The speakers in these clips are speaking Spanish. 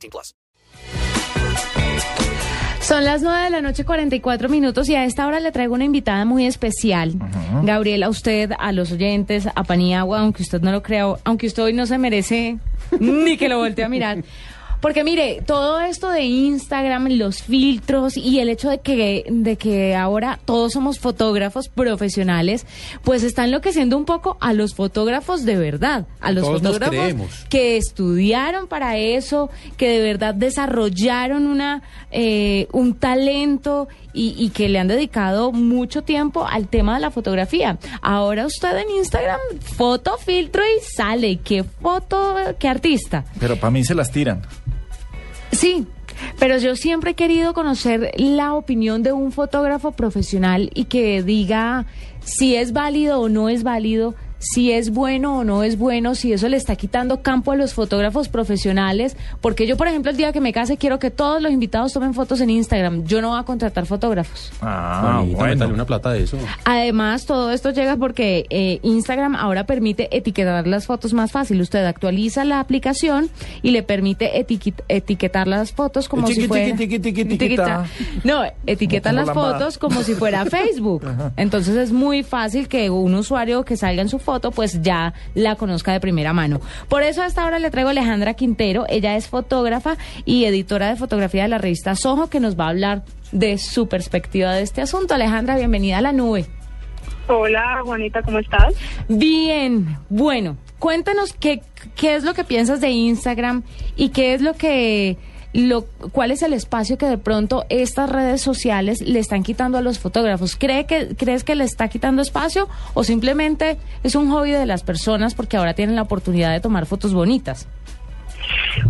18 plus. Son las 9 de la noche, 44 minutos, y a esta hora le traigo una invitada muy especial. Gabriela, a usted, a los oyentes, a Paniagua, aunque usted no lo crea, aunque usted hoy no se merece ni que lo voltee a mirar. Porque mire, todo esto de Instagram, los filtros y el hecho de que, de que ahora todos somos fotógrafos profesionales, pues está enloqueciendo un poco a los fotógrafos de verdad, a los Todos fotógrafos que estudiaron para eso, que de verdad desarrollaron una eh, un talento y, y que le han dedicado mucho tiempo al tema de la fotografía. Ahora usted en Instagram, foto, filtro y sale. ¿Qué foto, qué artista? Pero para mí se las tiran. Sí, pero yo siempre he querido conocer la opinión de un fotógrafo profesional y que diga si es válido o no es válido, si es bueno o no es bueno, si eso le está quitando campo a los fotógrafos profesionales, porque yo, por ejemplo, el día que me case quiero que todos los invitados tomen fotos en Instagram. Yo no voy a contratar fotógrafos. Ah, métale bueno. una plata de eso. Además, todo esto llega porque eh, Instagram ahora permite etiquetar las fotos más fácil. Usted actualiza la aplicación y le permite etiquetar las fotos como si fuera... tiqui, tiqui, tiqui, tiquita. No, etiqueta las fotos como si fuera Facebook. Entonces es muy fácil que un usuario que salga en su foto pues ya la conozca de primera mano. Por eso a esta hora le traigo a Alejandra Quintero. Ella es fotógrafa y editora de fotografía de la revista Soho que nos va a hablar de su perspectiva de este asunto. Alejandra, bienvenida a la nube. Hola, Juanita, ¿cómo estás? Bien, bueno, cuéntanos qué, qué es lo que piensas de Instagram y qué es lo que, lo, cuál es el espacio que de pronto estas redes sociales le están quitando a los fotógrafos. ¿Cree que, ¿Crees que le está quitando espacio o simplemente es un hobby de las personas porque ahora tienen la oportunidad de tomar fotos bonitas?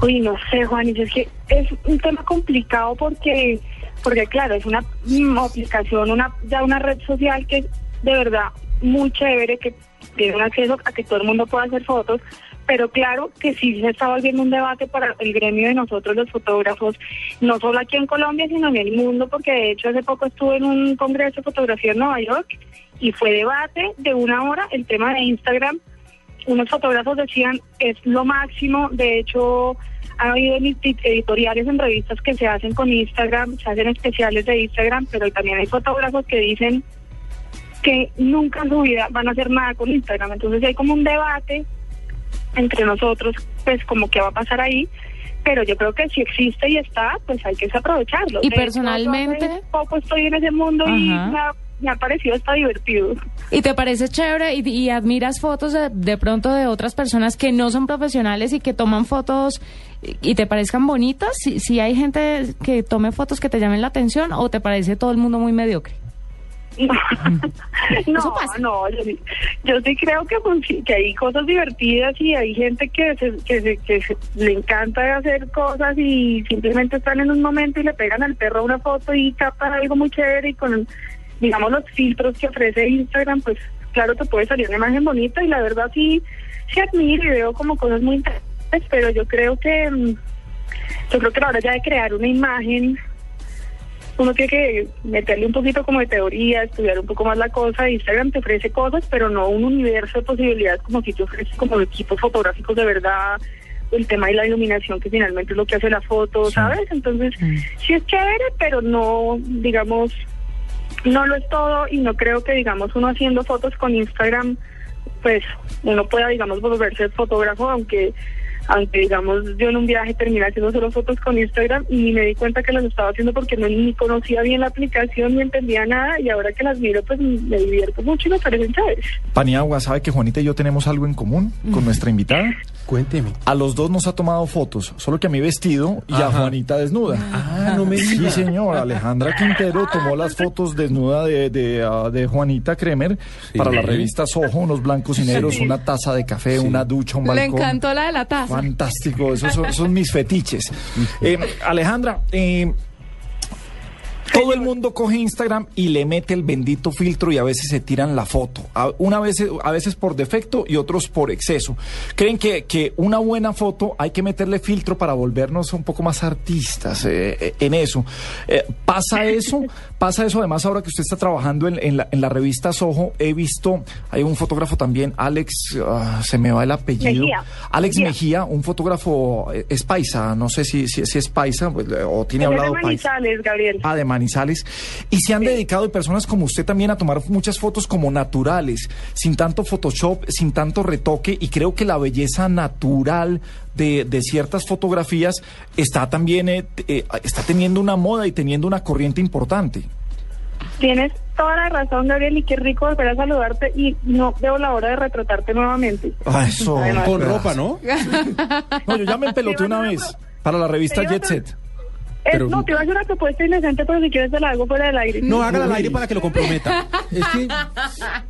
Uy, no sé, Juanita, es que es un tema complicado porque, porque claro, es una mm, aplicación, una ya una red social que es de verdad muy chévere, que tiene un acceso a que todo el mundo pueda hacer fotos, pero claro que sí se está volviendo un debate para el gremio de nosotros los fotógrafos, no solo aquí en Colombia, sino en el mundo, porque de hecho hace poco estuve en un congreso de fotografía en Nueva York y fue debate de una hora el tema de Instagram. Unos fotógrafos decían es lo máximo, de hecho ha habido edit- editoriales en revistas que se hacen con Instagram, se hacen especiales de Instagram, pero también hay fotógrafos que dicen que nunca en su vida van a hacer nada con Instagram, entonces hay como un debate entre nosotros, pues como qué va a pasar ahí, pero yo creo que si existe y está, pues hay que aprovecharlo. Y De hecho, personalmente- yo hace poco estoy en ese mundo y me ha, me ha parecido hasta divertido. ¿Y te parece chévere y, y admiras fotos de, de pronto de otras personas que no son profesionales y que toman fotos y, y te parezcan bonitas? Si, si hay gente que tome fotos que te llamen la atención o te parece todo el mundo muy mediocre? No, Eso no, pasa. no, yo, sí- yo sí creo que, pues, que hay cosas divertidas y hay gente que, se, que, se- que se- le encanta hacer cosas y simplemente están en un momento y le pegan al perro una foto y captan algo muy chévere y con, digamos, los filtros que ofrece Instagram, pues claro, te puede salir una imagen bonita y la verdad sí, sí admiro y veo como cosas muy interesantes, pero yo creo que, mm, yo creo que la hora ya de crear una imagen uno tiene que meterle un poquito como de teoría, estudiar un poco más la cosa. Instagram te ofrece cosas, pero no un universo de posibilidades como si te ofrece como equipos fotográficos de verdad, el tema de la iluminación que finalmente es lo que hace la foto, ¿sabes? Entonces, sí es chévere, pero no, digamos, no lo es todo y no creo que, digamos, uno haciendo fotos con Instagram, pues uno pueda, digamos, volverse fotógrafo, aunque aunque digamos yo en un viaje terminé haciendo solo fotos con Instagram y me di cuenta que las estaba haciendo porque no ni conocía bien la aplicación ni entendía nada y ahora que las miro pues me divierto mucho y me parecen chéveres. Paniagua, ¿sabe que Juanita y yo tenemos algo en común con nuestra invitada? Cuénteme. A los dos nos ha tomado fotos, solo que a mí vestido y a. Juanita desnuda. Ah, no me Sí, diga. señor. Alejandra Quintero tomó las fotos desnuda de, de, ah, de Juanita Kremer Sí. para la revista Soho, unos blancos y negros, una taza de café, una ducha, un Le balcón. encantó la de la taza. Fantástico. Esos son, son mis fetiches. Eh, Alejandra, eh, todo el mundo coge Instagram y le mete el bendito filtro y a veces se tiran la foto. A, una vez, a veces por defecto y otros por exceso. Creen que, que una buena foto hay que meterle filtro para volvernos un poco más artistas eh, eh, en eso. Eh, ¿Pasa eso? ¿Pasa eso? Además, ahora que usted está trabajando en, en la, en la revista Soho, he visto, hay un fotógrafo también, Alex, ah, se me va el apellido. Mejía. Alex Mejía. Mejía, un fotógrafo, es paisa, no sé si, si, si es paisa pues, o tiene de hablado paisa. Manizales, Gabriel. Ah, de Manizales. Y se han dedicado, y personas como usted también, a tomar muchas fotos como naturales, sin tanto Photoshop, sin tanto retoque. Y creo que la belleza natural de, de ciertas fotografías está también, eh, eh, está teniendo una moda y teniendo una corriente importante. Tienes toda la razón, Gabriel, y qué rico volver a saludarte y no veo la hora de retratarte nuevamente. Ah, eso. Además. Con ropa, ¿no? No, yo ya me empeloté una vez para la revista Jet Set. Eh, Pero- no, te iba a hacer una propuesta indecente, pero si quieres te la hago fuera del aire. No, hágala al aire para que lo comprometa. Es que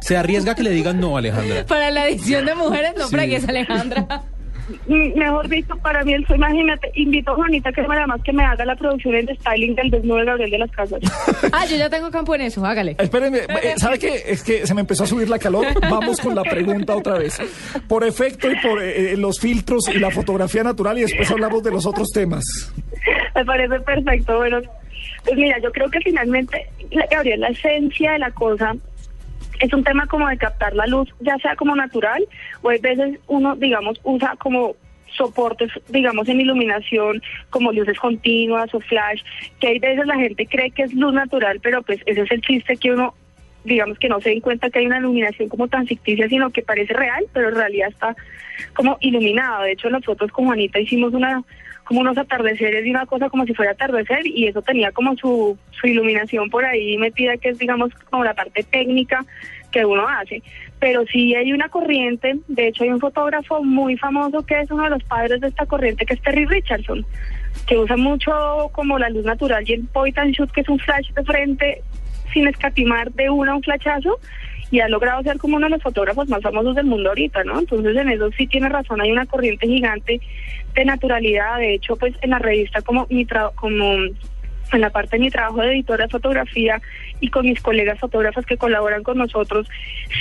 se arriesga que le digan no, Alejandra. Para la edición de mujeres, no Sí. fregues, Alejandra. Mejor dicho, para mí, el, imagínate, invito a Juanita que nada más que me haga la producción en styling del desnudo de Gabriel de las Casas. Ah, yo ya tengo campo en eso, hágale. Espérenme, eh, ¿sabe qué? Es que se me empezó a subir la calor. Vamos con la pregunta otra vez. Por efecto y por eh, eh, los filtros y la fotografía natural y después hablamos de los otros temas. Me parece perfecto. Bueno, pues mira, yo creo que finalmente, Gabriel, la esencia de la cosa es un tema como de captar la luz, ya sea como natural, o hay veces uno, digamos, usa como soportes, digamos, en iluminación, como luces continuas o flash, que hay veces la gente cree que es luz natural, pero pues ese es el chiste que uno digamos que no se den cuenta que hay una iluminación como tan ficticia, sino que parece real, pero en realidad está como iluminado. De hecho, fotos con Juanita hicimos una como unos atardeceres y una cosa como si fuera atardecer y eso tenía como su, su iluminación por ahí metida, que es digamos como la parte técnica que uno hace. Pero sí hay una corriente, de hecho hay un fotógrafo muy famoso que es uno de los padres de esta corriente, que es Terry Richardson, que usa mucho como la luz natural y el point and shoot, que es un flash de frente sin escatimar de una un flachazo y ha logrado ser como uno de los fotógrafos más famosos del mundo ahorita, ¿no? Entonces en eso sí tiene razón, hay una corriente gigante de naturalidad, de hecho pues en la revista como mi tra- como en la parte de mi trabajo de editora de fotografía y con mis colegas fotógrafas que colaboran con nosotros,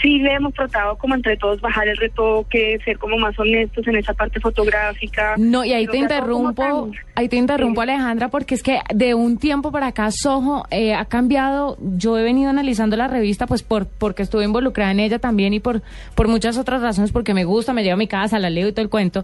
sí le hemos tratado como entre todos bajar el retoque, ser como más honestos en esa parte fotográfica. No, y ahí te interrumpo, ahí te interrumpo Sí. Alejandra, porque es que de un tiempo para acá Soho eh, ha cambiado. Yo he venido analizando la revista, pues por porque estuve involucrada en ella también y por por muchas otras razones, porque me gusta, me llevo a mi casa, la leo y todo el cuento.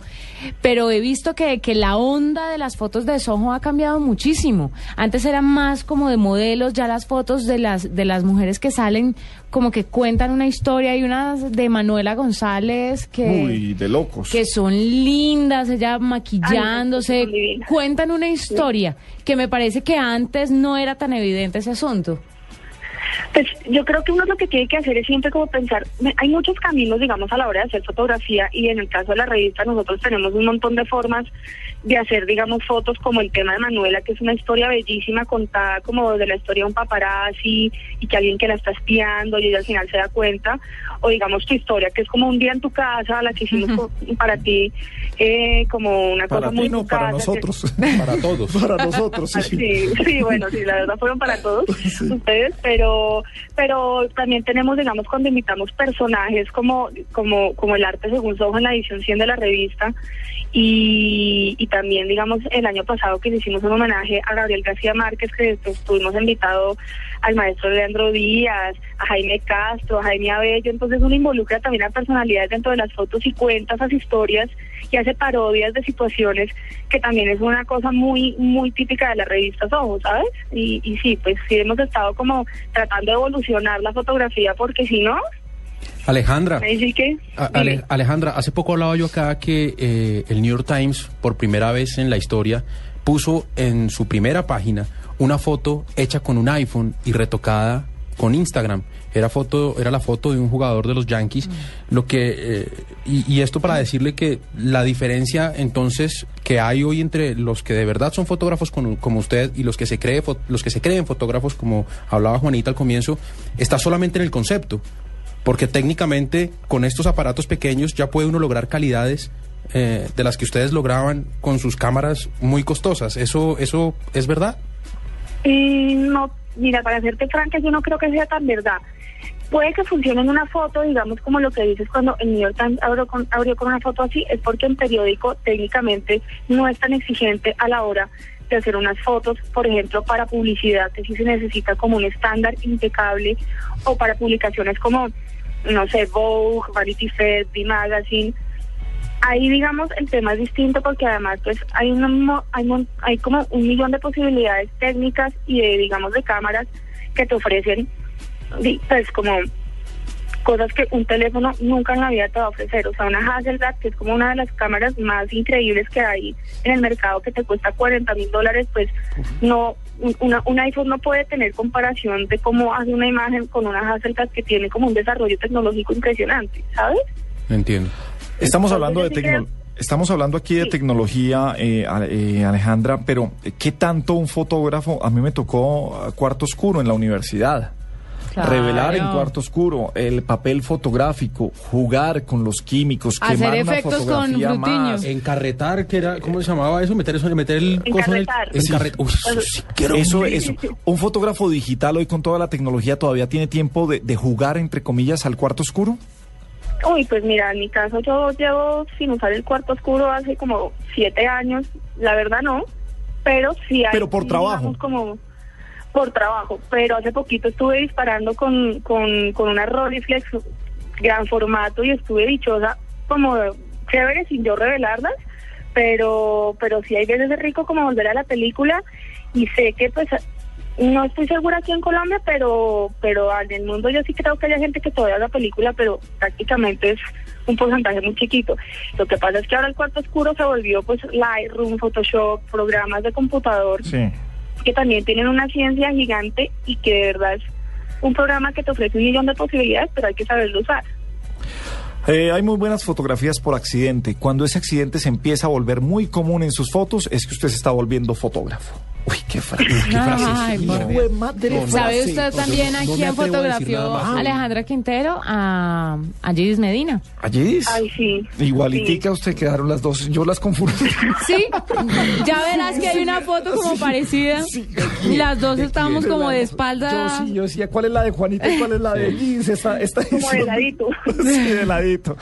Pero he visto que, que la onda de las fotos de Soho ha cambiado muchísimo. Antes eran más como de modelos, ya las fotos de las de las mujeres que salen como que cuentan una historia. Hay unas de Manuela González que Uy, de locos. que son lindas, ella maquillándose, Ay, cuentan una historia que me parece que antes no era tan evidente ese asunto. Pues yo creo que uno lo que tiene que hacer es siempre como pensar, me- hay muchos caminos, digamos, a la hora de hacer fotografía y en el caso de la revista nosotros tenemos un montón de formas de hacer, digamos, fotos como el tema de Manuela, que es una historia bellísima contada como de la historia de un paparazzi y que alguien que la está espiando y ella al final se da cuenta, o digamos tu historia, que es como un día en tu casa, la que hicimos para ti, eh, como una Para cosa ti muy no, para casa, que- nosotros. Para todos. para nosotros, sí. Ah, Sí, sí, bueno, sí, la verdad fueron para todos ustedes, pero pero también tenemos, digamos, cuando invitamos personajes como como como el arte según Soho en la edición 100 de la revista y, y también, digamos, el año pasado que le hicimos un homenaje a Gabriel García Márquez, que pues, tuvimos invitado al maestro Leandro Díaz, a Jaime Castro, a Jaime Abello, entonces uno involucra también a personalidades dentro de las fotos y cuenta esas historias y hace parodias de situaciones que también es una cosa muy muy típica de las revistas Ojo, ¿sabes? Y, y sí, pues sí hemos estado como tratando de evolucionar la fotografía porque si no, Alejandra. que... Ale- Alejandra, hace poco hablaba yo acá que eh, el New York Times, por primera vez en la historia, puso en su primera página una foto hecha con un iPhone y retocada con Instagram. Era foto, era la foto de un jugador de los Yankees. Lo que eh, y, esto para decirle que la diferencia entonces que hay hoy entre los que de verdad son fotógrafos con- como usted y los que se cree los que se creen fotógrafos como hablaba Juanita al comienzo está solamente en el concepto porque técnicamente con estos aparatos pequeños ya puede uno lograr calidades eh, de las que ustedes lograban con sus cámaras muy costosas. ¿Eso, eso es verdad? Y no, mira, para serte franca, yo no creo que sea tan verdad. Puede que funcione en una foto, digamos como lo que dices cuando el New York Times abrió con, abrió con una foto así, es porque en periódico técnicamente no es tan exigente a la hora de hacer unas fotos, por ejemplo, para publicidad, que sí se necesita como un estándar impecable, o para publicaciones como, no sé, Vogue, Vanity Fair, The Magazine. Ahí, digamos, el tema es distinto porque además, pues, hay, mo- hay, mon- hay como un millón de posibilidades técnicas y de, digamos, de cámaras que te ofrecen, pues, como cosas que un teléfono nunca en la vida te va a ofrecer. O sea, una Hasselblad, que es como una de las cámaras más increíbles que hay en el mercado, que te cuesta 40 mil dólares, pues no, un, una- un iPhone no puede tener comparación de cómo hace una imagen con una Hasselblad que tiene como un desarrollo tecnológico impresionante, ¿sabes? Entiendo. Estamos hablando de tecnología. Estamos hablando aquí de Sí. tecnología, eh, eh, Alejandra, pero eh, ¿qué tanto un fotógrafo? A mí me tocó ah, cuarto oscuro en la universidad. Claro. Revelar en cuarto oscuro el papel fotográfico, jugar con los químicos, Hacer quemar una efectos con fotografía más. Encarretar, que era, ¿cómo se llamaba eso? Meter eso, meter el coso en el Encarretar. encarret- Uy, eso sí Eso, un- eso. Un fotógrafo digital hoy con toda la tecnología todavía tiene tiempo de, de jugar, entre comillas, al cuarto oscuro. Uy, pues mira, en mi caso yo llevo sin usar el cuarto oscuro hace como siete años, la verdad no, pero sí hay... Pero por trabajo. como por trabajo, pero hace poquito estuve disparando con, con, con una Rolleiflex gran formato y estuve dichosa como chévere sin yo revelarlas, pero pero sí hay veces es rico como volver a la película y sé que pues no estoy segura aquí en Colombia, pero pero en el mundo yo sí creo que hay gente que todavía haga película, pero prácticamente es un porcentaje muy chiquito. Lo que pasa es que ahora el cuarto oscuro se volvió pues Lightroom, Photoshop, programas de computador Sí. que también tienen una ciencia gigante y que de verdad es un programa que te ofrece un millón de posibilidades, pero hay que saberlo usar. Eh, hay muy buenas fotografías por accidente. Cuando ese accidente se empieza a volver muy común en sus fotos, es que usted se está volviendo fotógrafo. Uy, qué frase. Qué frase. Ay, por madre, ¿Sabe frase. usted también a no quién a decir fotografió más. Alejandra Quintero? A, a Gidis Medina. Allí Ay, sí. Igualitica usted quedaron las dos. Yo las confundí. Sí, ya verás que hay una foto como parecida. Las dos estábamos como de espalda. Yo sí, yo decía, ¿cuál es la de Juanita y cuál es la de Liz? Esta, esta Como de ladito. Sí, de ladito.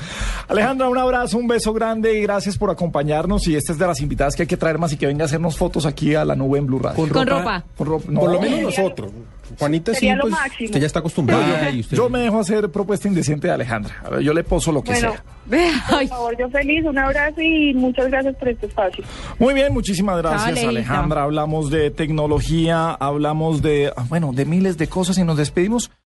Alejandra, un abrazo, un beso grande y gracias por acompañarnos. Y esta es de las invitadas que hay que traer más y que venga a hacernos fotos aquí a la nube en Blue Radio. Con ropa. Con ropa. No, Por lo menos nosotros. Juanita sí, pues, usted ya está acostumbrada. y usted- Yo me dejo hacer propuesta indecente de Alejandra. A ver, Yo le poso lo que Bueno, sea. por favor, yo feliz, un abrazo y muchas gracias por este espacio. Muy bien, muchísimas gracias. Alejandra. Hablamos de tecnología, hablamos de, ah, bueno, de miles de cosas y nos despedimos.